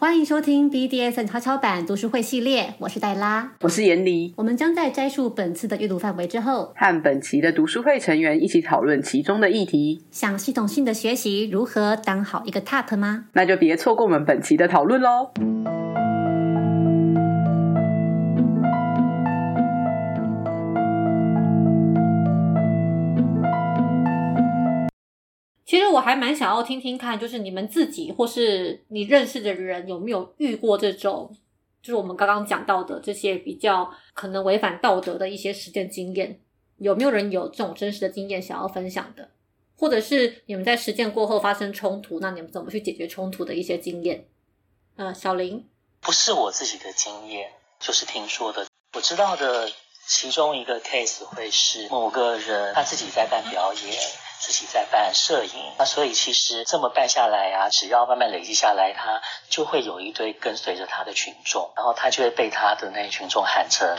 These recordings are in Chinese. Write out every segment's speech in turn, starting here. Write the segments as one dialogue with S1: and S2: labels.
S1: 欢迎收听 BDSN 悄悄版读书会系列，我是黛拉，
S2: 我是严离。
S1: 我们将在摘述本次的阅读范围之后，
S2: 和本期的读书会成员一起讨论其中的议题。
S1: 想系统性的学习如何当好一个 TOP 吗？
S2: 那就别错过我们本期的讨论喽。
S1: 其实我还蛮想要听听看，就是你们自己或是你认识的人有没有遇过这种，就是我们刚刚讲到的这些比较可能违反道德的一些实践经验，有没有人有这种真实的经验想要分享的？或者是你们在实践过后发生冲突，那你们怎么去解决冲突的一些经验？呃，小林，
S3: 不是我自己的经验，就是听说的。我知道的其中一个 case 会是某个人他自己在办表演。自己在办摄影，那所以其实这么办下来啊，只要慢慢累积下来，他就会有一堆跟随着他的群众，然后他就会被他的那些群众喊成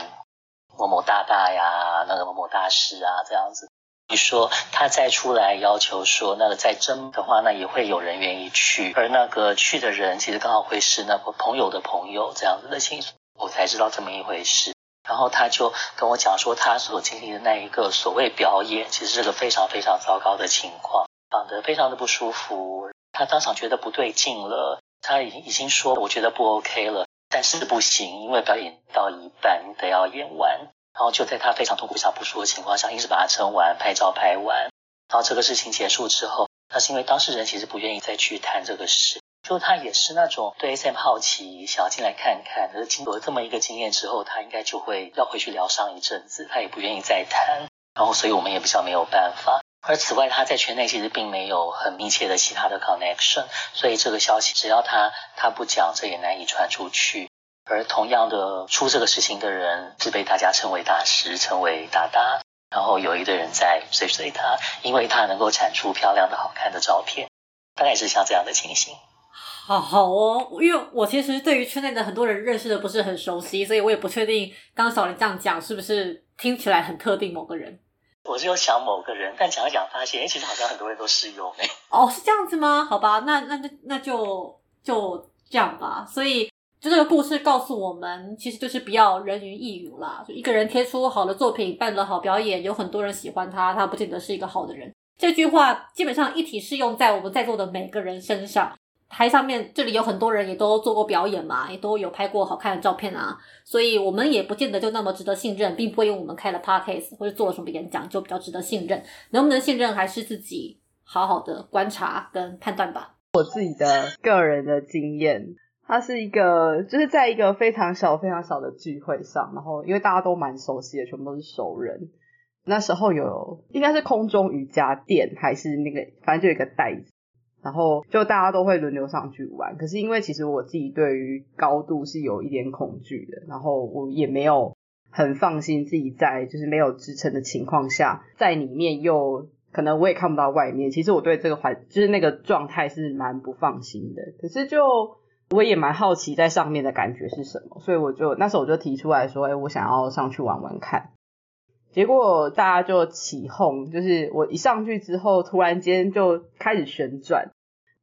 S3: 某某大大呀，那个某某大师啊这样子。你说他再出来要求说，那个再争的话，那也会有人愿意去，而那个去的人其实刚好会是那个朋友的朋友这样子的情，我才知道这么一回事。然后他就跟我讲说，他所经历的那一个所谓表演，其实是个非常非常糟糕的情况，讲得非常的不舒服。他当场觉得不对劲了，他已经已经说我觉得不 OK 了，但是不行，因为表演到一半得要演完。然后就在他非常痛苦、非常不舒服的情况下，硬是把它撑完，拍照拍完。然后这个事情结束之后，那是因为当事人其实不愿意再去谈这个事。就他也是那种对 SM 好奇，想要进来看看。可是经过这么一个经验之后，他应该就会要回去疗伤一阵子，他也不愿意再谈。然后，所以我们也比较没有办法。而此外，他在圈内其实并没有很密切的其他的 connection，所以这个消息只要他他不讲，这也难以传出去。而同样的出这个事情的人是被大家称为大师，称为大大。然后有一堆人在追随他，因为他能够产出漂亮的好看的照片，大概是像这样的情形。
S1: 好好哦，因为我其实对于圈内的很多人认识的不是很熟悉，所以我也不确定刚刚小林这样讲是不是听起来很特定某个人。
S3: 我是有想某个人，但讲一讲发现，哎，其实好像很多人都适用哎。
S1: 哦，是这样子吗？好吧，那那那那就就这样吧。所以就这个故事告诉我们，其实就是不要人云亦云啦。就一个人贴出好的作品，办了好表演，有很多人喜欢他，他不见得是一个好的人。这句话基本上一体适用在我们在座的每个人身上。台上面这里有很多人也都做过表演嘛，也都有拍过好看的照片啊，所以我们也不见得就那么值得信任，并不会因为我们开了 podcast 或者做了什么演讲就比较值得信任。能不能信任还是自己好好的观察跟判断吧。
S2: 我自己的个人的经验，它是一个就是在一个非常小非常小的聚会上，然后因为大家都蛮熟悉的，全部都是熟人。那时候有应该是空中瑜伽垫还是那个，反正就有一个袋子。然后就大家都会轮流上去玩，可是因为其实我自己对于高度是有一点恐惧的，然后我也没有很放心自己在就是没有支撑的情况下，在里面又可能我也看不到外面，其实我对这个环就是那个状态是蛮不放心的。可是就我也蛮好奇在上面的感觉是什么，所以我就那时候我就提出来说，哎，我想要上去玩玩看。结果大家就起哄，就是我一上去之后，突然间就开始旋转。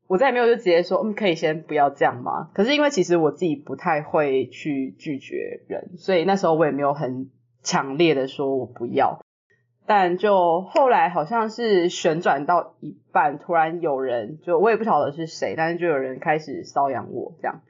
S2: 我再也没有就直接说，嗯，可以先不要这样吗？可是因为其实我自己不太会去拒绝人，所以那时候我也没有很强烈的说我不要。但就后来好像是旋转到一半，突然有人就我也不晓得是谁，但是就有人开始搔痒我这样。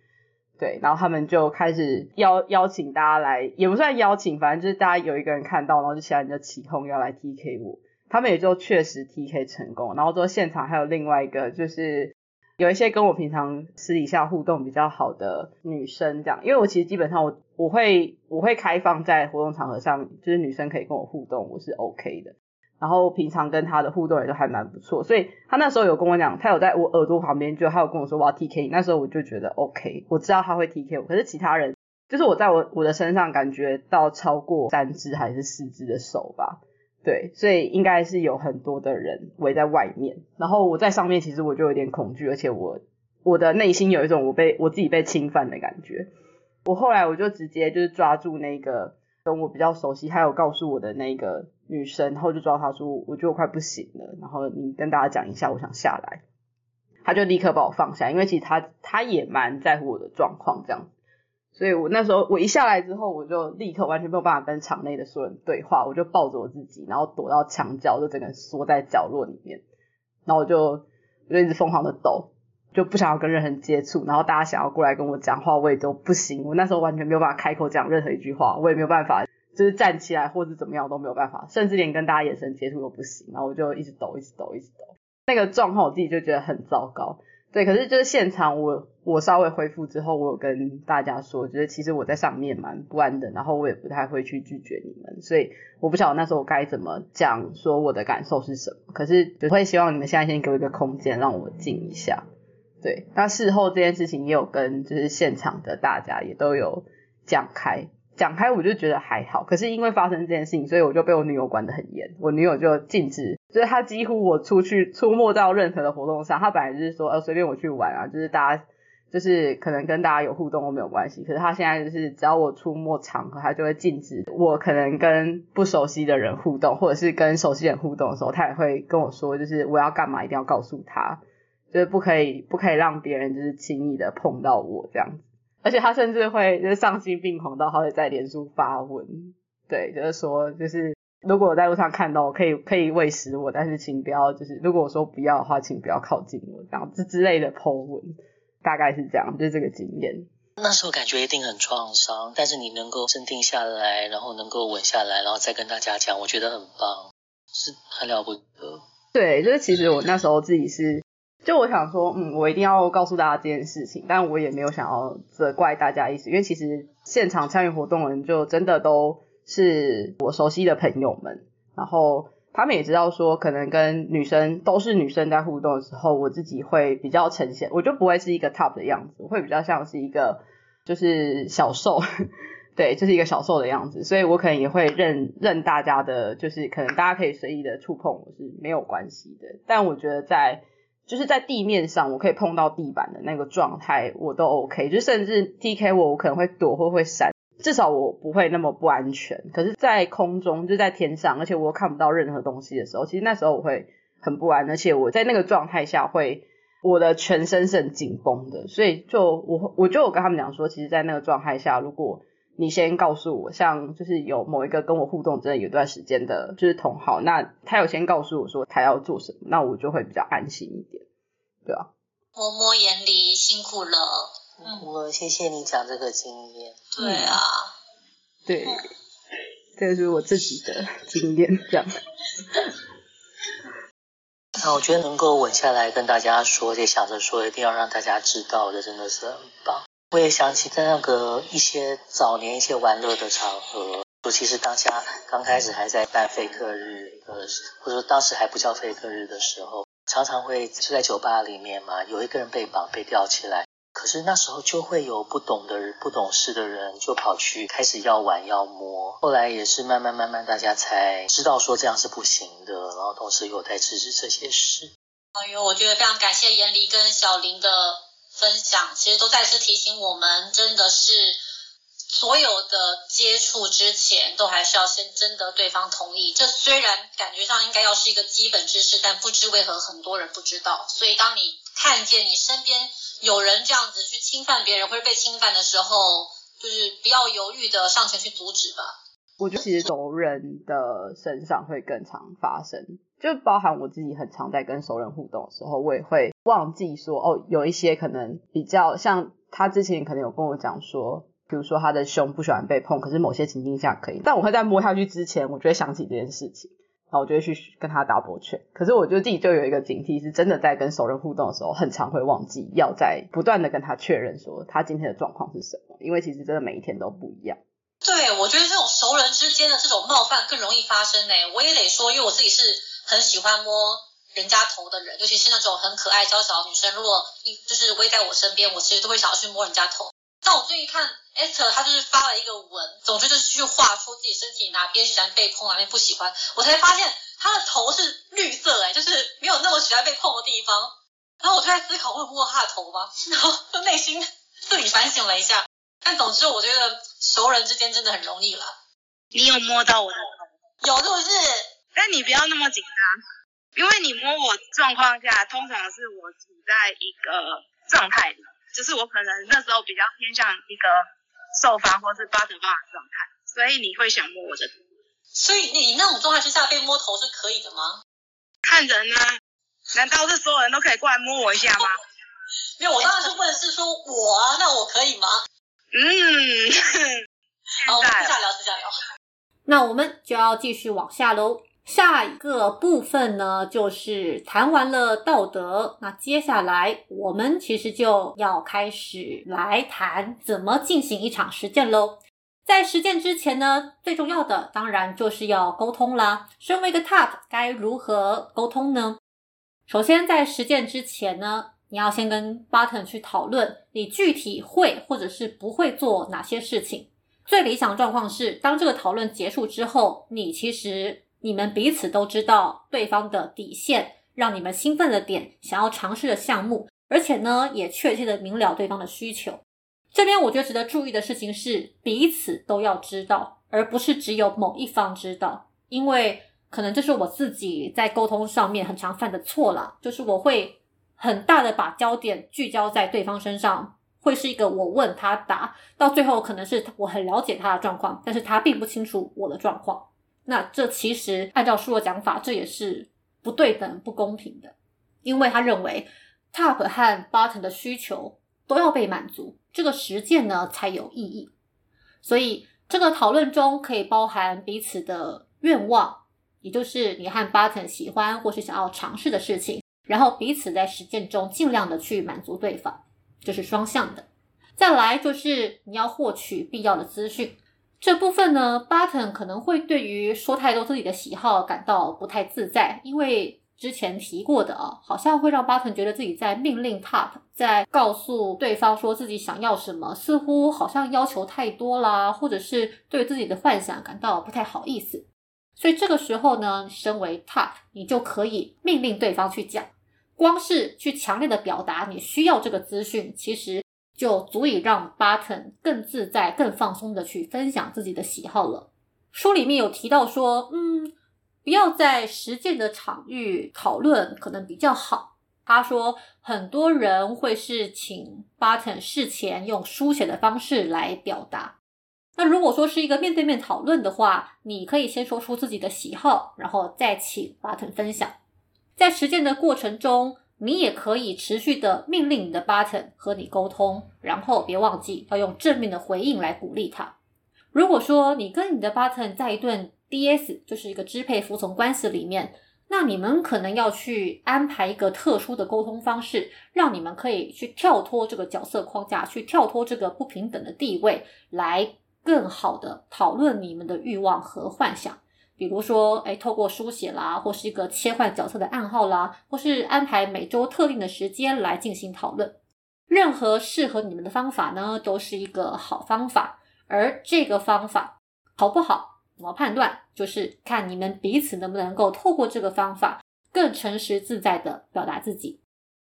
S2: 对，然后他们就开始邀邀请大家来，也不算邀请，反正就是大家有一个人看到，然后就其他人就起哄要来 T K 我，他们也就确实 T K 成功，然后说现场还有另外一个，就是有一些跟我平常私底下互动比较好的女生这样，因为我其实基本上我我会我会开放在活动场合上，就是女生可以跟我互动，我是 O K 的。然后平常跟他的互动也都还蛮不错，所以他那时候有跟我讲，他有在我耳朵旁边，就他有跟我说我要 T K，那时候我就觉得 O K，我知道他会 T K 我。可是其他人，就是我在我我的身上感觉到超过三只还是四只的手吧，对，所以应该是有很多的人围在外面。然后我在上面，其实我就有点恐惧，而且我我的内心有一种我被我自己被侵犯的感觉。我后来我就直接就是抓住那个跟我比较熟悉，还有告诉我的那个。女生，然后就抓他说，我觉得我快不行了，然后你跟大家讲一下，我想下来。他就立刻把我放下，因为其实他他也蛮在乎我的状况这样。所以我那时候我一下来之后，我就立刻完全没有办法跟场内的所有人对话，我就抱着我自己，然后躲到墙角，就整个缩在角落里面，然后我就我就一直疯狂的抖，就不想要跟任何人接触，然后大家想要过来跟我讲话，我也都不行，我那时候完全没有办法开口讲任何一句话，我也没有办法就是站起来或者怎么样都没有办法，甚至连跟大家眼神接触都不行，然后我就一直抖，一直抖，一直抖，那个状况我自己就觉得很糟糕。对，可是就是现场我我稍微恢复之后，我有跟大家说，就是其实我在上面蛮不安的，然后我也不太会去拒绝你们，所以我不晓得那时候我该怎么讲，说我的感受是什么。可是我会希望你们现在先给我一个空间，让我静一下。对，那事后这件事情也有跟就是现场的大家也都有讲开。讲开我就觉得还好，可是因为发生这件事情，所以我就被我女友管得很严。我女友就禁止，就是她几乎我出去出没到任何的活动上，她本来就是说呃随便我去玩啊，就是大家就是可能跟大家有互动都没有关系。可是她现在就是只要我出没场合，她就会禁止我可能跟不熟悉的人互动，或者是跟熟悉人互动的时候，她也会跟我说，就是我要干嘛一定要告诉她，就是不可以不可以让别人就是轻易的碰到我这样子。而且他甚至会就是丧心病狂到，他会在脸书发文，对，就是说，就是如果我在路上看到，我可以可以喂食我，但是请不要，就是如果我说不要的话，请不要靠近我，这样子之类的 po 文，大概是这样，就是这个经验。
S3: 那时候感觉一定很创伤，但是你能够镇定下来，然后能够稳下来，然后再跟大家讲，我觉得很棒，是很了不得。
S2: 对，就是其实我那时候自己是。就我想说，嗯，我一定要告诉大家这件事情，但我也没有想要责怪大家意思，因为其实现场参与活动的人就真的都是我熟悉的朋友们，然后他们也知道说，可能跟女生都是女生在互动的时候，我自己会比较呈现，我就不会是一个 top 的样子，我会比较像是一个就是小受，对，就是一个小受的样子，所以我可能也会认认大家的，就是可能大家可以随意的触碰我是没有关系的，但我觉得在。就是在地面上，我可以碰到地板的那个状态，我都 OK。就甚至 TK 我，我可能会躲或会闪，至少我不会那么不安全。可是，在空中就在天上，而且我看不到任何东西的时候，其实那时候我会很不安，而且我在那个状态下会，我的全身是很紧绷的。所以，就我我就有跟他们讲说，其实，在那个状态下，如果你先告诉我，像就是有某一个跟我互动真的有段时间的，就是同好，那他有先告诉我说他要做什么，那我就会比较安心一点，对啊。
S4: 摸摸眼里辛苦了，
S3: 嗯，我谢谢你讲这个经验。
S4: 对啊，
S2: 对，这个是我自己的经验，这样。
S3: 那我觉得能够稳下来跟大家说，也想着说一定要让大家知道的，真的是很棒。我也想起在那个一些早年一些玩乐的场合，尤其是当下刚开始还在办费克日的，或者说当时还不叫费克日的时候，常常会就在酒吧里面嘛，有一个人被绑被吊起来，可是那时候就会有不懂的人、不懂事的人就跑去开始要玩要摸，后来也是慢慢慢慢大家才知道说这样是不行的，然后同时有在制止这些事。
S4: 哎呦，我觉得非常感谢严离跟小林的。分享其实都再次提醒我们，真的是所有的接触之前，都还是要先征得对方同意。这虽然感觉上应该要是一个基本知识，但不知为何很多人不知道。所以当你看见你身边有人这样子去侵犯别人或者被侵犯的时候，就是不要犹豫的上前去阻止吧。
S2: 我觉得其实熟人的身上会更常发生。就包含我自己很常在跟熟人互动的时候，我也会忘记说哦，有一些可能比较像他之前可能有跟我讲说，比如说他的胸不喜欢被碰，可是某些情境下可以。但我会在摸下去之前，我就会想起这件事情，然后我就会去跟他打波拳。可是我就自己就有一个警惕，是真的在跟熟人互动的时候，很常会忘记要在不断的跟他确认说他今天的状况是什么，因为其实真的每一天都不一样。
S4: 对，我觉得这种熟人之间的这种冒犯更容易发生呢。我也得说，因为我自己是。很喜欢摸人家头的人，尤其是那种很可爱娇小的女生，如果一就是围在我身边，我其实都会想要去摸人家头。但我最近看 Esther，她就是发了一个文，总之就是去画出自己身体哪边喜欢被碰，哪边不喜欢。我才发现她的头是绿色，哎，就是没有那么喜欢被碰的地方。然后我就在思考，会摸她的头吗？然后就内心自己反省了一下。但总之，我觉得熟人之间真的很容易了。
S5: 你有摸到我的头？
S4: 有，是不是？
S5: 但你不要那么紧张，因为你摸我状况下，通常是我处在一个状态的，就是我可能那时候比较偏向一个受方或是巴特方的状态，所以你会想摸我的头。
S4: 所以你那种状态之下被摸头是可以的吗？
S5: 看人啊，难道是所有人都可以过来摸我一下吗？
S4: 没有，我当然是问的是说我啊，那我可以吗？
S5: 嗯，
S4: 好，私下聊，私下聊。
S1: 那我们就要继续往下喽。下一个部分呢，就是谈完了道德，那接下来我们其实就要开始来谈怎么进行一场实践喽。在实践之前呢，最重要的当然就是要沟通啦。身为一个 TOP，该如何沟通呢？首先，在实践之前呢，你要先跟 Button 去讨论你具体会或者是不会做哪些事情。最理想状况是，当这个讨论结束之后，你其实你们彼此都知道对方的底线，让你们兴奋的点，想要尝试的项目，而且呢，也确切的明了对方的需求。这边我觉得值得注意的事情是，彼此都要知道，而不是只有某一方知道，因为可能这是我自己在沟通上面很常犯的错啦，就是我会很大的把焦点聚焦在对方身上，会是一个我问他答，到最后可能是我很了解他的状况，但是他并不清楚我的状况。那这其实按照书的讲法，这也是不对等、不公平的，因为他认为 top 和 bottom 的需求都要被满足，这个实践呢才有意义。所以这个讨论中可以包含彼此的愿望，也就是你和 bottom 喜欢或是想要尝试的事情，然后彼此在实践中尽量的去满足对方，这是双向的。再来就是你要获取必要的资讯。这部分呢，Button 可能会对于说太多自己的喜好感到不太自在，因为之前提过的啊，好像会让 Button 觉得自己在命令 Top，在告诉对方说自己想要什么，似乎好像要求太多啦，或者是对自己的幻想感到不太好意思。所以这个时候呢，身为 Top，你就可以命令对方去讲，光是去强烈的表达你需要这个资讯，其实。就足以让 Button 更自在、更放松的去分享自己的喜好了。书里面有提到说，嗯，不要在实践的场域讨论，可能比较好。他说，很多人会是请 Button 事前用书写的方式来表达。那如果说是一个面对面讨论的话，你可以先说出自己的喜好，然后再请 Button 分享。在实践的过程中。你也可以持续的命令你的 button 和你沟通，然后别忘记要用正面的回应来鼓励他。如果说你跟你的 button 在一段 DS，就是一个支配服从关系里面，那你们可能要去安排一个特殊的沟通方式，让你们可以去跳脱这个角色框架，去跳脱这个不平等的地位，来更好的讨论你们的欲望和幻想。比如说，哎，透过书写啦，或是一个切换角色的暗号啦，或是安排每周特定的时间来进行讨论。任何适合你们的方法呢，都是一个好方法。而这个方法好不好，怎么判断，就是看你们彼此能不能够透过这个方法更诚实自在的表达自己。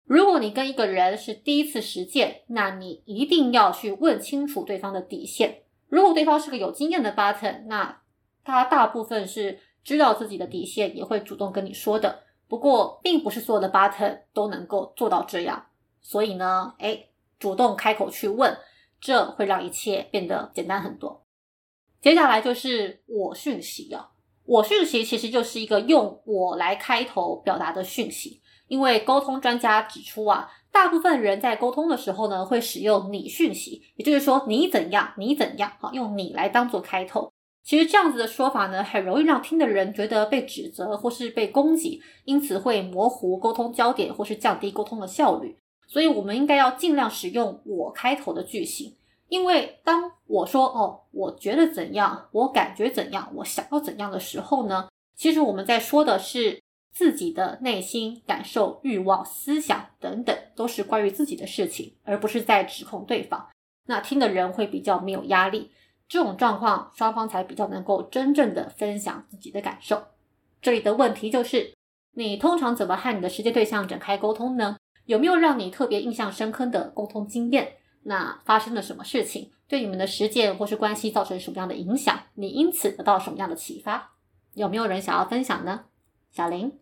S1: 如果你跟一个人是第一次实践，那你一定要去问清楚对方的底线。如果对方是个有经验的 button，那他大部分是知道自己的底线，也会主动跟你说的。不过，并不是所有的 button 都能够做到这样。所以呢，哎，主动开口去问，这会让一切变得简单很多。接下来就是我讯息啊，我讯息其实就是一个用我来开头表达的讯息。因为沟通专家指出啊，大部分人在沟通的时候呢，会使用你讯息，也就是说你怎样，你怎样，好，用你来当做开头。其实这样子的说法呢，很容易让听的人觉得被指责或是被攻击，因此会模糊沟通焦点或是降低沟通的效率。所以，我们应该要尽量使用“我”开头的句型，因为当我说“哦，我觉得怎样，我感觉怎样，我想要怎样的时候呢，其实我们在说的是自己的内心感受、欲望、思想等等，都是关于自己的事情，而不是在指控对方。那听的人会比较没有压力。这种状况，双方才比较能够真正的分享自己的感受。这里的问题就是，你通常怎么和你的实践对象展开沟通呢？有没有让你特别印象深刻的沟通经验？那发生了什么事情？对你们的实践或是关系造成什么样的影响？你因此得到什么样的启发？有没有人想要分享呢？小林。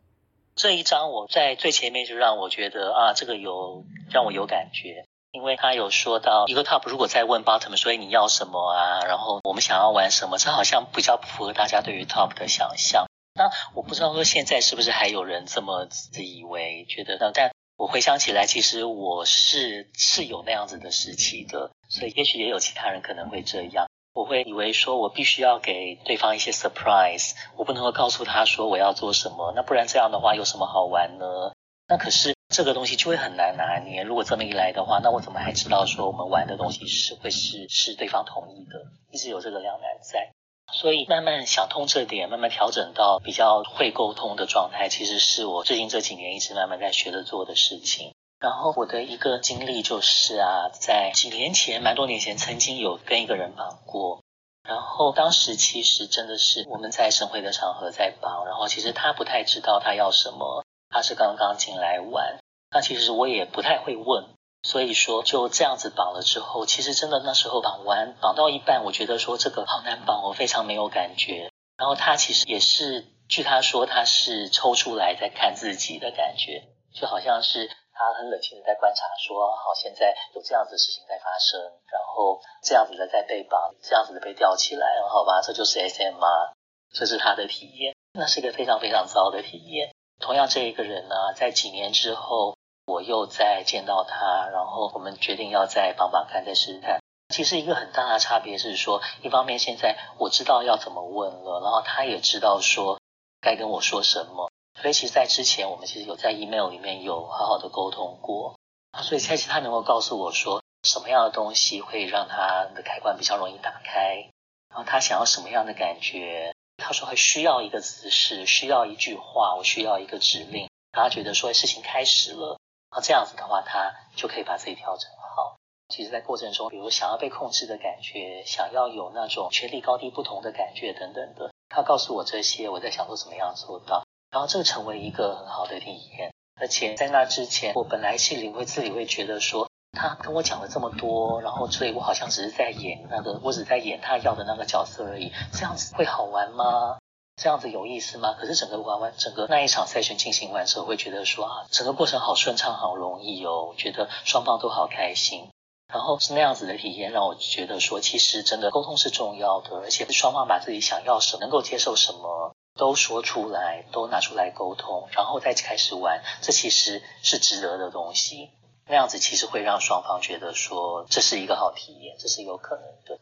S3: 这一章我在最前面就让我觉得啊，这个有让我有感觉，因为他有说到一个 top 如果在问 bottom，所以你要什么啊？然后我们想要玩什么？这好像比较不符合大家对于 top 的想象。那我不知道说现在是不是还有人这么自以为觉得？但我回想起来，其实我是是有那样子的时期的，所以也许也有其他人可能会这样。我会以为说我必须要给对方一些 surprise，我不能够告诉他说我要做什么，那不然这样的话有什么好玩呢？那可是这个东西就会很难拿捏。如果这么一来的话，那我怎么还知道说我们玩的东西是会是是对方同意的？一直有这个两难在。所以慢慢想通这点，慢慢调整到比较会沟通的状态，其实是我最近这几年一直慢慢在学着做的事情。然后我的一个经历就是啊，在几年前，蛮多年前，曾经有跟一个人绑过。然后当时其实真的是我们在省会的场合在绑，然后其实他不太知道他要什么，他是刚刚进来玩。那其实我也不太会问。所以说就这样子绑了之后，其实真的那时候绑完绑到一半，我觉得说这个好难绑，我非常没有感觉。然后他其实也是，据他说他是抽出来在看自己的感觉，就好像是他很冷静的在观察，说好现在有这样子的事情在发生，然后这样子的在被绑，这样子的被吊起来，好吧，这就是 SM 啊？这是他的体验，那是一个非常非常糟的体验。同样这一个人呢，在几年之后。我又再见到他，然后我们决定要再帮帮看，再试试看。其实一个很大的差别是说，一方面现在我知道要怎么问了，然后他也知道说该跟我说什么。所以其实，在之前我们其实有在 email 里面有好好的沟通过。所以其实他能够告诉我说什么样的东西会让他的开关比较容易打开，然后他想要什么样的感觉。他说还需要一个姿势，需要一句话，我需要一个指令，他觉得说事情开始了。那这样子的话，他就可以把自己调整好。其实，在过程中，比如想要被控制的感觉，想要有那种权力高低不同的感觉等等的，他告诉我这些，我在想说怎么样做到，然后这个成为一个很好的体验。而且在那之前，我本来心里会自己会觉得说，他跟我讲了这么多，然后所以我好像只是在演那个，我只在演他要的那个角色而已，这样子会好玩吗？这样子有意思吗？可是整个玩完，整个那一场赛选进行完之后，会觉得说啊，整个过程好顺畅，好容易哦，觉得双方都好开心。然后是那样子的体验，让我觉得说，其实真的沟通是重要的，而且双方把自己想要什么，能够接受什么，都说出来，都拿出来沟通，然后再开始玩，这其实是值得的东西。那样子其实会让双方觉得说，这是一个好体验，这是有可能的。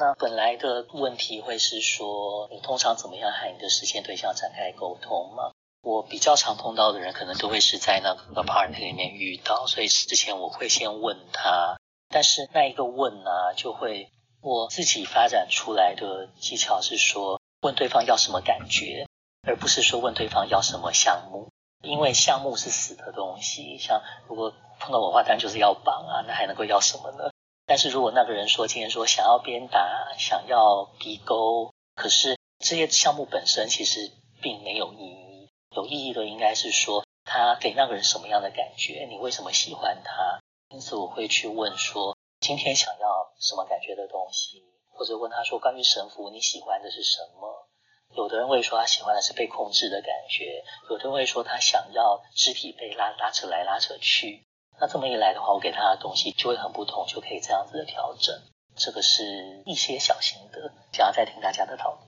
S3: 那本来的问题会是说，你通常怎么样和你的实现对象展开沟通吗？我比较常碰到的人，可能都会是在那个 part 里面遇到，所以之前我会先问他，但是那一个问呢，就会我自己发展出来的技巧是说，问对方要什么感觉，而不是说问对方要什么项目，因为项目是死的东西，像如果碰到我话，当然就是要绑啊，那还能够要什么呢？但是如果那个人说今天说想要鞭打，想要逼沟，可是这些项目本身其实并没有意义。有意义的应该是说他给那个人什么样的感觉，你为什么喜欢他？因此我会去问说今天想要什么感觉的东西，或者问他说关于神父你喜欢的是什么？有的人会说他喜欢的是被控制的感觉，有的人会说他想要肢体被拉拉扯来拉扯去。那这么一来的话，我给他的东西就会很不同，就可以这样子的调整。这个是一些小心得，想要再听大家的讨论。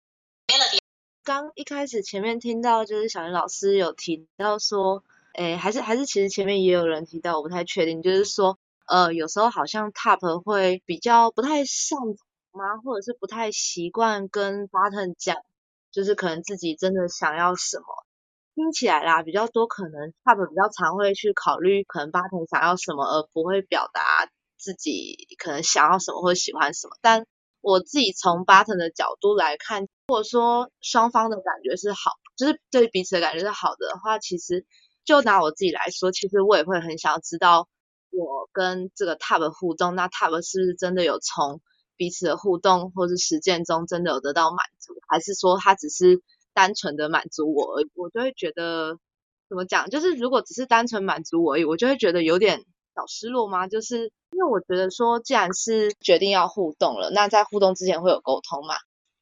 S6: 刚一开始前面听到就是小林老师有提到说，诶，还是还是其实前面也有人提到，我不太确定，就是说，呃，有时候好像 top 会比较不太擅长吗，或者是不太习惯跟 button 讲，就是可能自己真的想要什么。听起来啦，比较多可能 top 比较常会去考虑可能 button 想要什么，而不会表达自己可能想要什么或喜欢什么。但我自己从 button 的角度来看，如果说双方的感觉是好，就是对彼此的感觉是好的话，其实就拿我自己来说，其实我也会很想要知道我跟这个 top 互动，那 top 是不是真的有从彼此的互动或是实践中真的有得到满足，还是说他只是。单纯的满足我，我就会觉得怎么讲，就是如果只是单纯满足我而已，我就会觉得有点小失落吗？就是因为我觉得说，既然是决定要互动了，那在互动之前会有沟通嘛，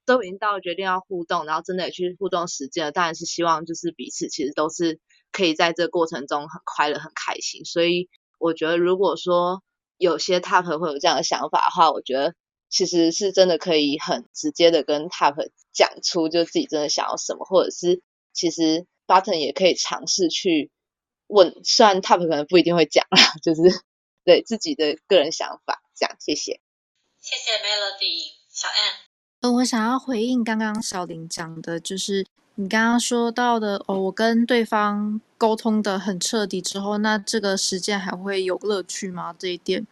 S6: 都已经到决定要互动，然后真的也去互动实践了，当然是希望就是彼此其实都是可以在这过程中很快乐、很开心。所以我觉得，如果说有些 top 会有这样的想法的话，我觉得其实是真的可以很直接的跟 top 讲出，就自己真的想要什么，或者是其实 button 也可以尝试去问，虽然 top 可能不一定会讲啦，就是对自己的个人想法这样。谢谢，
S4: 谢谢 Melody 小 M。
S7: 呃，我想要回应刚刚小林讲的，就是你刚刚说到的哦，我跟对方沟通的很彻底之后，那这个实践还会有乐趣吗？这一点，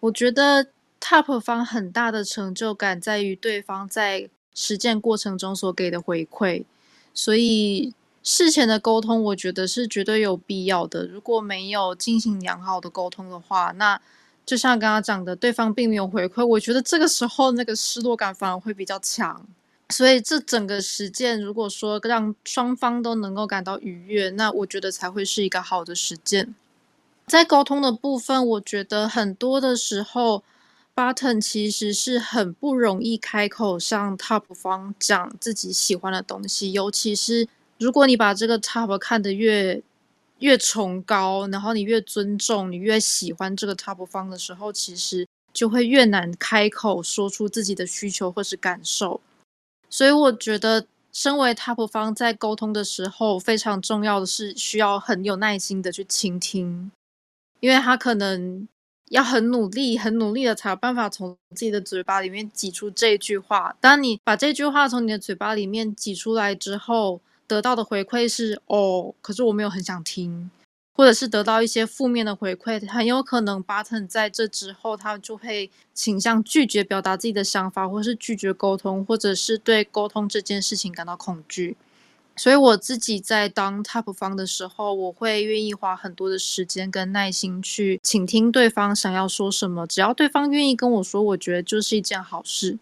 S7: 我觉得 top 方很大的成就感在于对方在实践过程中所给的回馈，所以事前的沟通，我觉得是绝对有必要的。如果没有进行良好的沟通的话，那就像刚刚讲的，对方并没有回馈，我觉得这个时候那个失落感反而会比较强。所以这整个实践，如果说让双方都能够感到愉悦，那我觉得才会是一个好的实践。在沟通的部分，我觉得很多的时候，button 其实是很不容易开口向 top 方讲自己喜欢的东西，尤其是如果你把这个 top 看得越越崇高，然后你越尊重，你越喜欢这个 top 方的时候，其实就会越难开口说出自己的需求或是感受。所以我觉得，身为 top 方在沟通的时候，非常重要的是需要很有耐心的去倾听，因为他可能要很努力、很努力的才有办法从自己的嘴巴里面挤出这句话。当你把这句话从你的嘴巴里面挤出来之后，得到的回馈是哦，可是我没有很想听，或者是得到一些负面的回馈，很有可能 button 在这之后，他就会倾向拒绝表达自己的想法，或是拒绝沟通，或者是对沟通这件事情感到恐惧。所以我自己在当 top 方的时候，我会愿意花很多的时间跟耐心去倾听对方想要说什么，只要对方愿意跟我说，我觉得就是一件好事。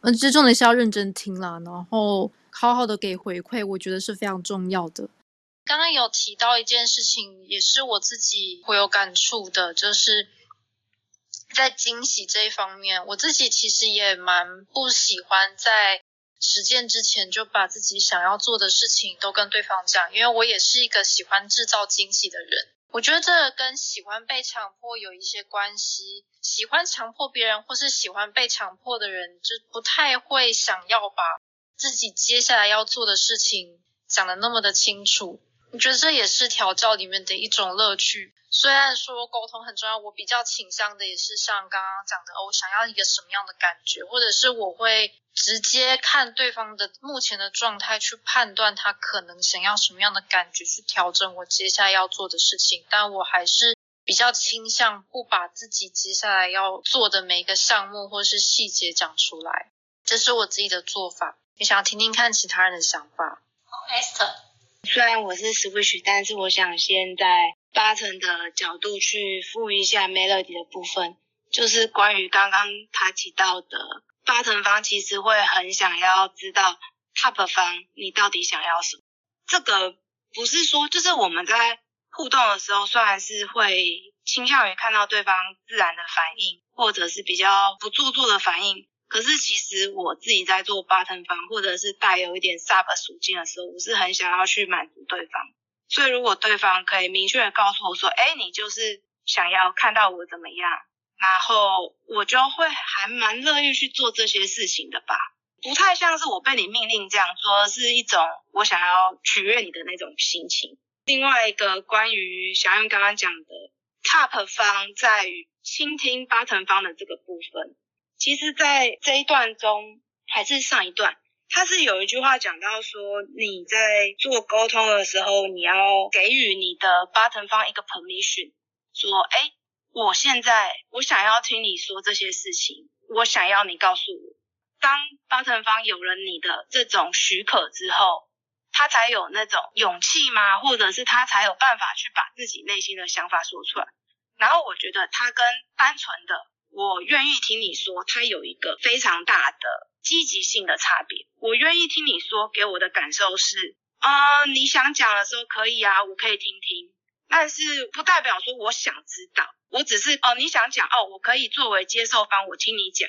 S7: 嗯，这重点是要认真听啦，然后。好好的给回馈，我觉得是非常重要的。
S5: 刚刚有提到一件事情，也是我自己会有感触的，就是在惊喜这一方面，我自己其实也蛮不喜欢在实践之前就把自己想要做的事情都跟对方讲，因为我也是一个喜欢制造惊喜的人。我觉得这跟喜欢被强迫有一些关系，喜欢强迫别人或是喜欢被强迫的人，就不太会想要把。自己接下来要做的事情讲的那么的清楚，我觉得这也是调教里面的一种乐趣。虽然说沟通很重要，我比较倾向的也是像刚刚讲的，我想要一个什么样的感觉，或者是我会直接看对方的目前的状态去判断他可能想要什么样的感觉，去调整我接下来要做的事情。但我还是比较倾向不把自己接下来要做的每一个项目或是细节讲出来，这是我自己的做法。也想听听看其他人的想法。
S4: Esther，
S5: 虽然我是 Switch，但是我想先在八成的角度去复一下 Melody 的部分，就是关于刚刚他提到的八成方其实会很想要知道 Top 方你到底想要什么。这个不是说，就是我们在互动的时候，虽然是会倾向于看到对方自然的反应，或者是比较不做作的反应。可是其实我自己在做 button 方，或者是带有一点 sub 属性的时候，我是很想要去满足对方。所以如果对方可以明确的告诉我说，哎，你就是想要看到我怎么样，然后我就会还蛮乐意去做这些事情的吧。不太像是我被你命令这样做，是一种我想要取悦你的那种心情。另外一个关于小燕刚刚讲的 top 方在于倾听八成方的这个部分。其实，在这一段中，还是上一段，他是有一句话讲到说，你在做沟通的时候，你要给予你的巴滕方一个 permission，说，哎，我现在我想要听你说这些事情，我想要你告诉我。当巴滕方有了你的这种许可之后，他才有那种勇气吗？或者是他才有办法去把自己内心的想法说出来。然后我觉得他跟单纯的。我愿意听你说，它有一个非常大的积极性的差别。我愿意听你说，给我的感受是，啊，你想讲的时候可以啊，我可以听听，但是不代表说我想知道，我只是哦，你想讲哦，我可以作为接受方，我听你讲。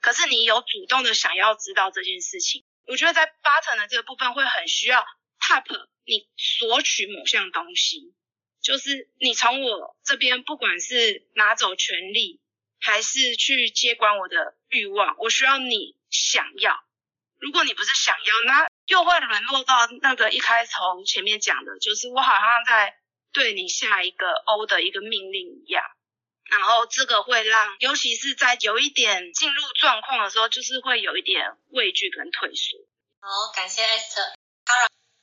S5: 可是你有主动的想要知道这件事情，我觉得在 button 的这个部分会很需要 tap 你索取某项东西，就是你从我这边不管是拿走权利，还是去接管我的欲望，我需要你想要。如果你不是想要，那又会沦落到那个一开头前面讲的，就是我好像在对你下一个 O 的一个命令一样。然后这个会让，尤其是在有一点进入状况的时候，就是会有一点畏惧跟退缩。
S4: 好，感谢 Esther。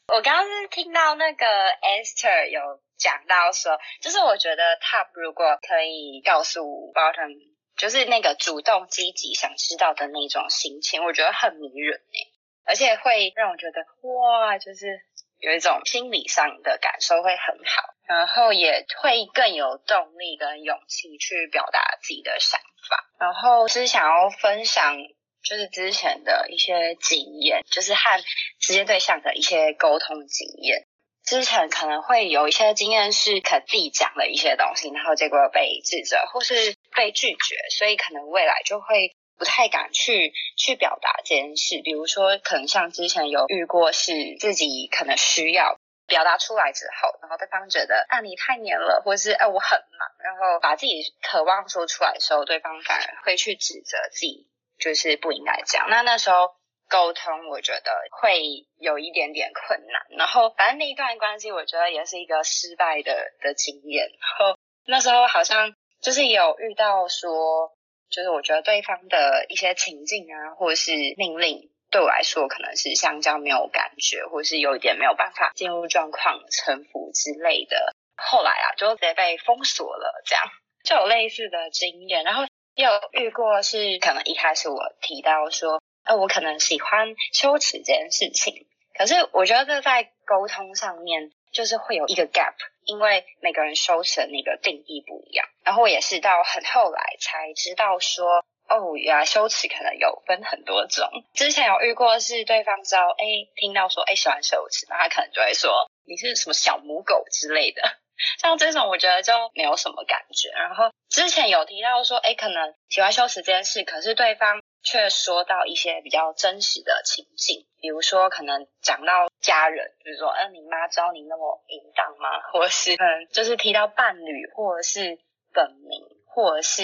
S8: 我刚刚是听到那个 Esther 有讲到说，就是我觉得 Top 如果可以告诉 Bottom，就是那个主动积极想知道的那种心情，我觉得很迷人诶，而且会让我觉得哇，就是有一种心理上的感受会很好，然后也会更有动力跟勇气去表达自己的想法，然后是想要分享。就是之前的一些经验，就是和直接对象的一些沟通经验。之前可能会有一些经验是可自己讲了一些东西，然后结果被指责或是被拒绝，所以可能未来就会不太敢去去表达这件事。比如说，可能像之前有遇过是自己可能需要表达出来之后，然后对方觉得啊你太黏了，或是哎我很忙，然后把自己渴望说出来的时候，对方反而会去指责自己。就是不应该这样。那那时候沟通，我觉得会有一点点困难。然后反正那一段关系，我觉得也是一个失败的的经验。然后那时候好像就是有遇到说，就是我觉得对方的一些情境啊，或者是命令，对我来说可能是相较没有感觉，或是有一点没有办法进入状况、臣服之类的。后来啊，就直接被封锁了，这样就有类似的经验。然后。有遇过是可能一开始我提到说，呃，我可能喜欢羞耻这件事情，可是我觉得这在沟通上面就是会有一个 gap，因为每个人羞耻的那个定义不一样。然后我也是到很后来才知道说，哦，原来羞耻可能有分很多种。之前有遇过是对方知道，哎，听到说，哎，喜欢羞耻，那他可能就会说，你是什么小母狗之类的。像这种，我觉得就没有什么感觉。然后之前有提到说，哎，可能喜欢羞耻这件事，可是对方却说到一些比较真实的情境，比如说可能讲到家人，比如说，嗯，你妈教你那么淫荡吗？或是嗯，就是提到伴侣，或者是本名，或者是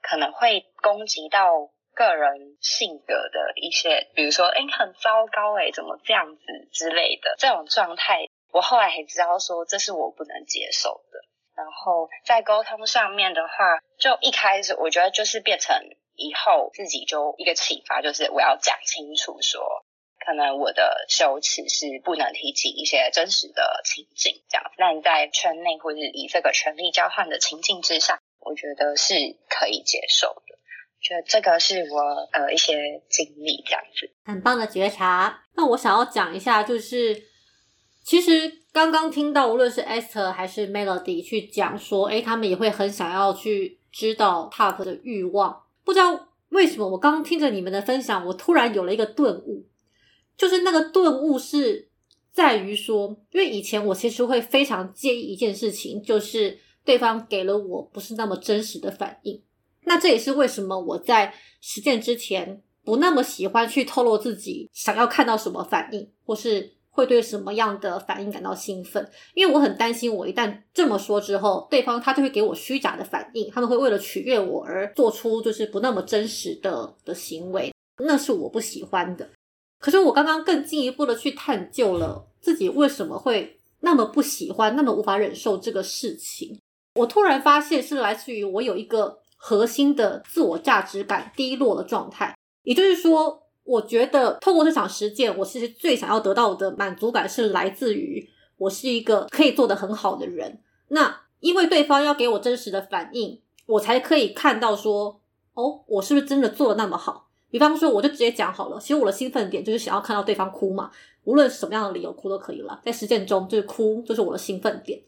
S8: 可能会攻击到个人性格的一些，比如说，哎，很糟糕，哎，怎么这样子之类的这种状态。我后来才知道说这是我不能接受的，然后在沟通上面的话，就一开始我觉得就是变成以后自己就一个启发，就是我要讲清楚说，可能我的羞耻是不能提起一些真实的情境这样。那你在圈内或者以这个权力交换的情境之下，我觉得是可以接受的。觉得这个是我呃一些经历这样子，
S1: 很棒的觉察。那我想要讲一下就是。其实刚刚听到，无论是 Esther 还是 Melody 去讲说，哎，他们也会很想要去知道 Top 的欲望。不知道为什么，我刚听着你们的分享，我突然有了一个顿悟，就是那个顿悟是在于说，因为以前我其实会非常介意一件事情，就是对方给了我不是那么真实的反应。那这也是为什么我在实践之前不那么喜欢去透露自己想要看到什么反应，或是。会对什么样的反应感到兴奋？因为我很担心，我一旦这么说之后，对方他就会给我虚假的反应，他们会为了取悦我而做出就是不那么真实的的行为，那是我不喜欢的。可是我刚刚更进一步的去探究了自己为什么会那么不喜欢，那么无法忍受这个事情，我突然发现是来自于我有一个核心的自我价值感低落的状态，也就是说。我觉得透过这场实践，我其实最想要得到的满足感是来自于我是一个可以做得很好的人。那因为对方要给我真实的反应，我才可以看到说，哦，我是不是真的做的那么好？比方说，我就直接讲好了，其实我的兴奋点就是想要看到对方哭嘛，无论什么样的理由哭都可以了。在实践中，就是哭就是我的兴奋点。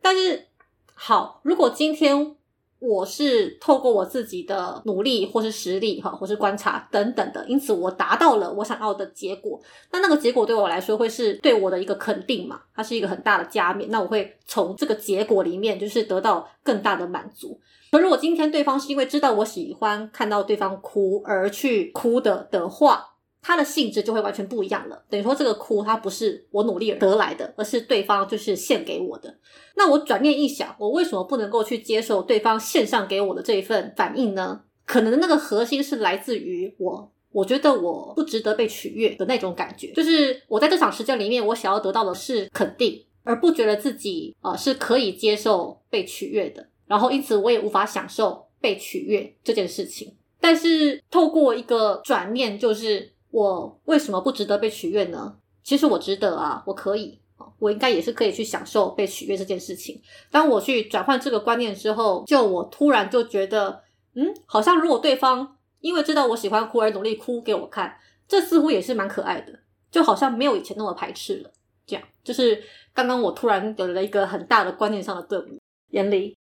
S1: 但是好，如果今天。我是透过我自己的努力，或是实力，哈，或是观察等等的，因此我达到了我想要的结果。那那个结果对我来说会是对我的一个肯定嘛？它是一个很大的加冕。那我会从这个结果里面就是得到更大的满足。可如果今天对方是因为知道我喜欢看到对方哭而去哭的的话，它的性质就会完全不一样了。等于说这个哭它不是我努力得来的，而是对方就是献给我的。那我转念一想，我为什么不能够去接受对方献上给我的这一份反应呢？可能那个核心是来自于我，我觉得我不值得被取悦的那种感觉，就是我在这场时间里面，我想要得到的是肯定，而不觉得自己呃是可以接受被取悦的。然后因此我也无法享受被取悦这件事情。但是透过一个转念，就是我为什么不值得被取悦呢？其实我值得啊，我可以。我应该也是可以去享受被取悦这件事情。当我去转换这个观念之后，就我突然就觉得，嗯，好像如果对方因为知道我喜欢哭而努力哭给我看，这似乎也是蛮可爱的，就好像没有以前那么排斥了。这样，就是刚刚我突然有了一个很大的观念上的顿悟。严离，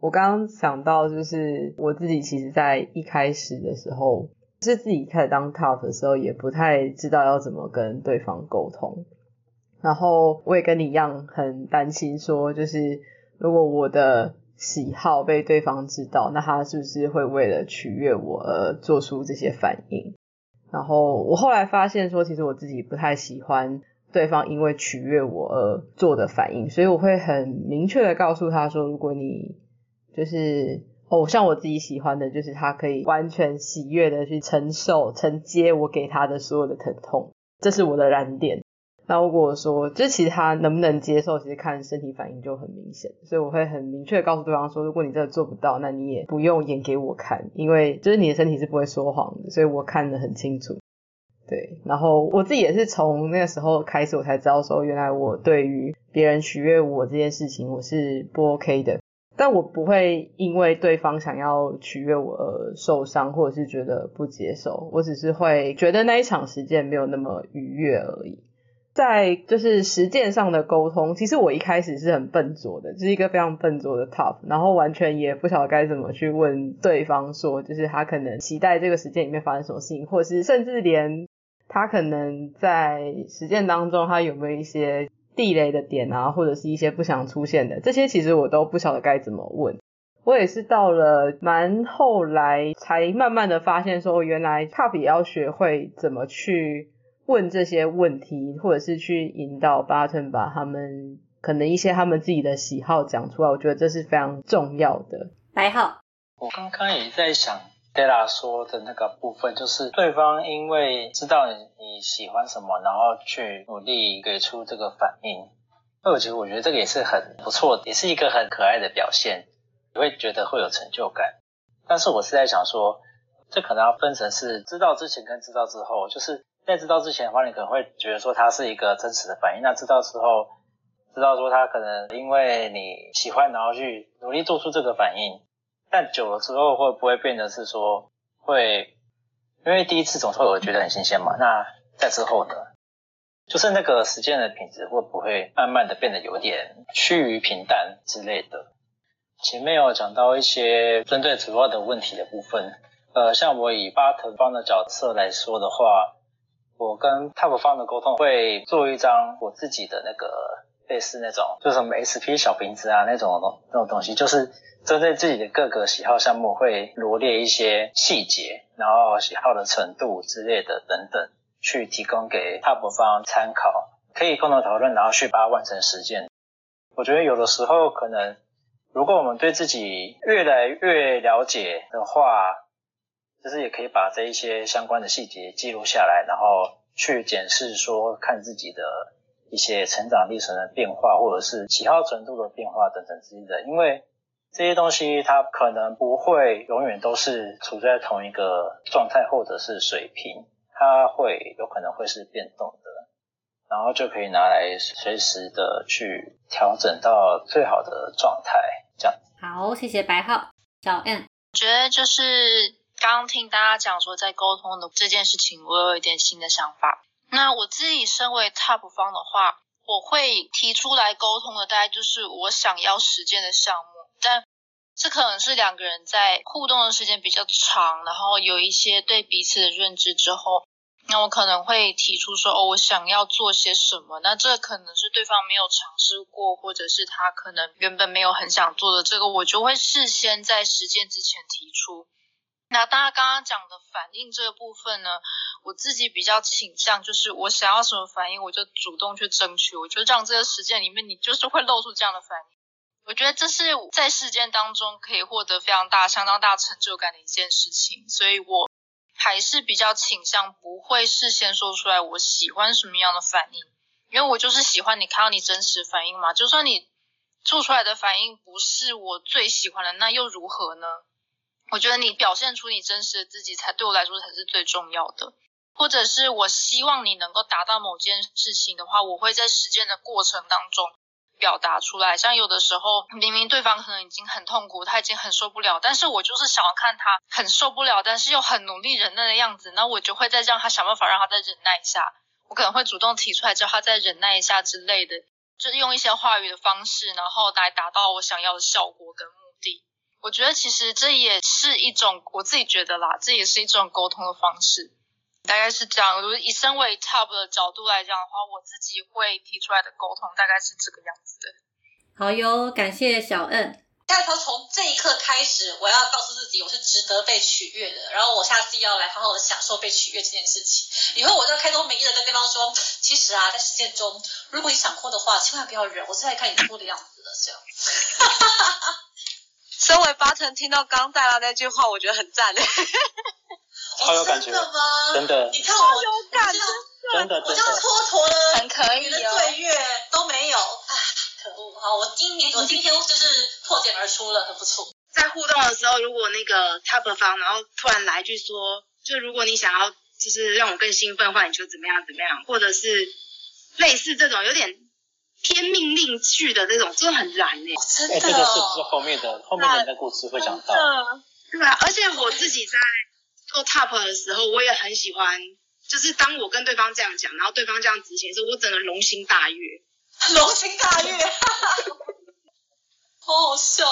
S2: 我刚刚想到，就是我自己其实，在一开始的时候，是自己开始当 top 的时候，也不太知道要怎么跟对方沟通。然后我也跟你一样很担心，说就是如果我的喜好被对方知道，那他是不是会为了取悦我而做出这些反应？然后我后来发现说，其实我自己不太喜欢对方因为取悦我而做的反应，所以我会很明确的告诉他说，如果你就是哦，像我自己喜欢的，就是他可以完全喜悦的去承受、承接我给他的所有的疼痛，这是我的燃点。那如果说，就其实他能不能接受，其实看身体反应就很明显。所以我会很明确告诉对方说，如果你真的做不到，那你也不用演给我看，因为就是你的身体是不会说谎的，所以我看得很清楚。对，然后我自己也是从那个时候开始，我才知道说，原来我对于别人取悦我这件事情，我是不 OK 的。但我不会因为对方想要取悦我而受伤，或者是觉得不接受。我只是会觉得那一场时间没有那么愉悦而已。在就是实践上的沟通，其实我一开始是很笨拙的，是一个非常笨拙的 top，然后完全也不晓得该怎么去问对方说，就是他可能期待这个实践里面发生什么事情，或者是甚至连他可能在实践当中他有没有一些地雷的点啊，或者是一些不想出现的，这些其实我都不晓得该怎么问。我也是到了蛮后来才慢慢的发现说，原来 top 也要学会怎么去。问这些问题，或者是去引导 button 把他们可能一些他们自己的喜好讲出来，我觉得这是非常重要的。
S1: 白号，
S9: 我刚刚也在想杰拉说的那个部分，就是对方因为知道你你喜欢什么，然后去努力给出这个反应。那我觉得，我觉得这个也是很不错，也是一个很可爱的表现，你会觉得会有成就感。但是我是在想说，这可能要分成是知道之前跟知道之后，就是。在知道之前的话，你可能会觉得说它是一个真实的反应。那知道之后，知道说他可能因为你喜欢，然后去努力做出这个反应。但久了之后，会不会变得是说会，因为第一次总是会觉得很新鲜嘛？那在之后呢，就是那个时间的品质会不会慢慢的变得有点趋于平淡之类的？前面有讲到一些针对主要的问题的部分，呃，像我以巴特方的角色来说的话。我跟 Top 方的沟通会做一张我自己的那个类似那种，就什么 SP 小瓶子啊那种那种东西，就是针对自己的各个喜好项目会罗列一些细节，然后喜好的程度之类的等等，去提供给 Top 方参考，可以共同讨论，然后去把它完成实践。我觉得有的时候可能，如果我们对自己越来越了解的话。就是也可以把这一些相关的细节记录下来，然后去检视说看自己的一些成长历程的变化，或者是喜好程度的变化等等之类的。因为这些东西它可能不会永远都是处在同一个状态或者是水平，它会有可能会是变动的，然后就可以拿来随时的去调整到最好的状态。这样
S1: 好，谢谢白浩小 N，
S10: 觉得就是。刚刚听大家讲说，在沟通的这件事情，我有一点新的想法。那我自己身为 top 方的话，我会提出来沟通的，大概就是我想要实践的项目。但这可能是两个人在互动的时间比较长，然后有一些对彼此的认知之后，那我可能会提出说，哦，我想要做些什么。那这可能是对方没有尝试过，或者是他可能原本没有很想做的，这个我就会事先在实践之前提出。那大家刚刚讲的反应这个部分呢，我自己比较倾向就是我想要什么反应，我就主动去争取，我就让这个实践里面你就是会露出这样的反应。我觉得这是在事件当中可以获得非常大、相当大成就感的一件事情，所以我还是比较倾向不会事先说出来我喜欢什么样的反应，因为我就是喜欢你看到你真实反应嘛，就算你做出来的反应不是我最喜欢的，那又如何呢？我觉得你表现出你真实的自己，才对我来说才是最重要的。或者是我希望你能够达到某件事情的话，我会在实践的过程当中表达出来。像有的时候，明明对方可能已经很痛苦，他已经很受不了，但是我就是想要看他很受不了，但是又很努力忍耐的样子，那我就会再让他想办法让他再忍耐一下。我可能会主动提出来叫他再忍耐一下之类的，就是用一些话语的方式，然后来达到我想要的效果跟。我觉得其实这也是一种我自己觉得啦，这也是一种沟通的方式，大概是这样。如果以身为 top 的角度来讲的话，我自己会提出来的沟通大概是这个样子的。
S1: 好哟，感谢小恩。
S4: 下头从这一刻开始，我要告诉自己我是值得被取悦的，然后我下次要来好好的享受被取悦这件事情。以后我就开宗明义的跟对方说，其实啊，在实践中，如果你想哭的话，千万不要忍，我最爱看你哭的样子了，这样。
S6: 身为巴腾，听到刚戴拉那句话，我觉得很赞嘞。
S3: 超有感觉，
S4: 真的吗？
S3: 真的，
S4: 你看我
S6: 有感
S4: 你知道
S3: 真的
S4: 我这样
S3: 真的。
S4: 蹉跎了
S8: 很可以
S4: 你的
S8: 哦
S4: 岁月都没有，唉，可恶！好，我今年我今天就是破茧而出了，很不错。
S5: 在互动的时候，如果那个 top 方，然后突然来一句说，就如果你想要就是让我更兴奋的话，你就怎么样怎么样，或者是类似这种有点偏命令句的这种，真的很燃欸呢、
S4: 哦，真
S3: 哎，
S4: 的
S3: 这个是不是
S4: 哦，
S3: 后面的后面的那个故事会讲到？
S5: 对啊，而且我自己在做 top 的时候，我也很喜欢，就是当我跟对方这样讲，然后对方这样执行的时候，我整个龙心大悦。
S4: 龙心大悦，好好笑。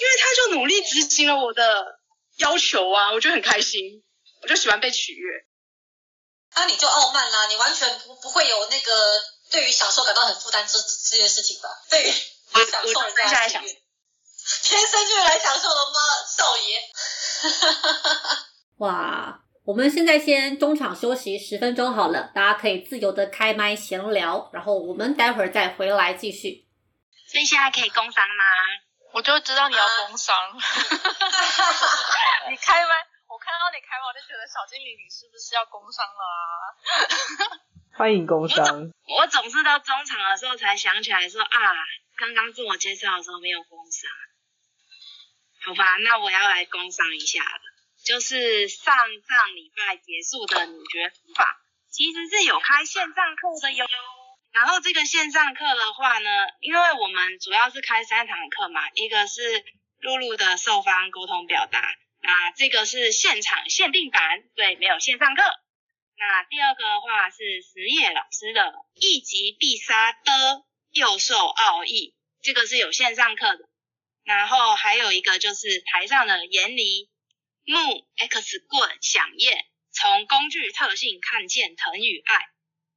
S5: 因为他就努力执行了我的要求啊，我就很开心，我就喜欢被取悦。
S4: 那你就傲慢啦，你完全不不会有那个对于享受感到很负担这这件事情吧？对于享受人
S5: 我接下来享
S4: 家的喜悦，天生就是来享受的吗，少爷？
S1: 哇，我们现在先中场休息十分钟好了，大家可以自由的开麦闲聊，然后我们待会儿再回来继续。
S5: 所以现在可以工商吗？
S10: 我就知道你要工商，你开麦，我看到你开麦，我就觉得小精灵你是不是要工商了啊？
S2: 欢迎工商。
S5: 我总是到中场的时候才想起来说啊，刚刚自我介绍的时候没有工商。好吧，那我要来工商一下了，就是上上礼拜结束的女爵书法，其实是有开线上课的哟。然后这个线上课的话呢，因为我们主要是开三堂课嘛，一个是露露的受方沟通表达，那这个是现场限定版，对没有线上课。那第二个的话是实业老师的一级必杀的幼兽奥义，这个是有线上课的。然后还有一个就是台上的岩离木 X 棍响焰，从工具特性看见疼与爱。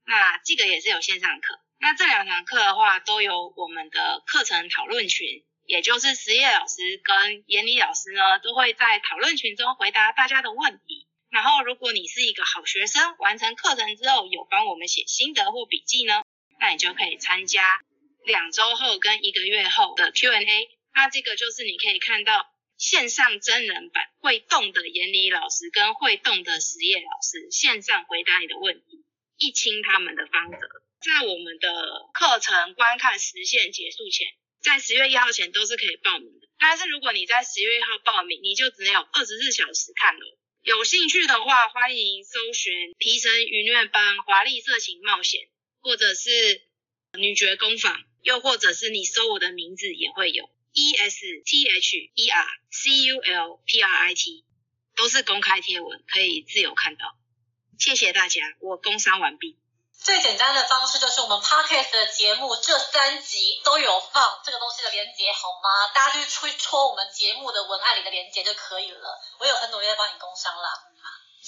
S5: 那这个也是有线上课。那这两堂课的话，都有我们的课程讨论群，也就是实业老师跟严妮老师呢，都会在讨论群中回答大家的问题。然后，如果你是一个好学生，完成课程之后有帮我们写心得或笔记呢，那你就可以参加两周后跟一个月后的 Q&A。那这个就是你可以看到线上真人版会动的严理老师跟会动的实业老师线上回答你的问题。一清他们的方则，在我们的课程观看时限结束前，在十月一号前都是可以报名的。但是如果你在十月一号报名，你就只能有二十四小时看了。有兴趣的话，欢迎搜寻《皮神愚虐帮华丽色情冒险》，或者是女爵工坊，又或者是你搜我的名字也会有 E S T H E R C U L P R I T，都是公开贴文，可以自由看到。谢谢大家，我工商完毕。
S4: 最简单的方式就是我们 podcast 的节目这三集都有放这个东西的连接，好吗？大家就去戳我们节目的文案里的连接就可以了。我有很努力在帮你工商啦。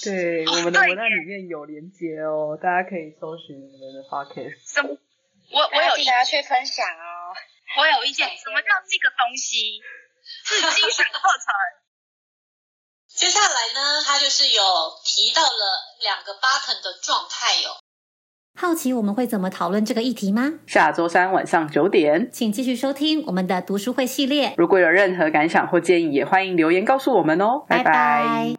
S2: 对，我们的文案里面有连接哦，大家可以搜寻我们的 podcast。
S5: 什么？我我有意
S8: 大家去分享哦。
S5: 我有意见，什么叫这个东西是精选课程？
S4: 接下来呢，它就是有提到了两个 button 的状态哦。
S11: 好奇我们会怎么讨论这个议题吗？
S2: 下周三晚上九点，
S11: 请继续收听我们的读书会系列。
S2: 如果有任何感想或建议，也欢迎留言告诉我们哦。拜
S11: 拜拜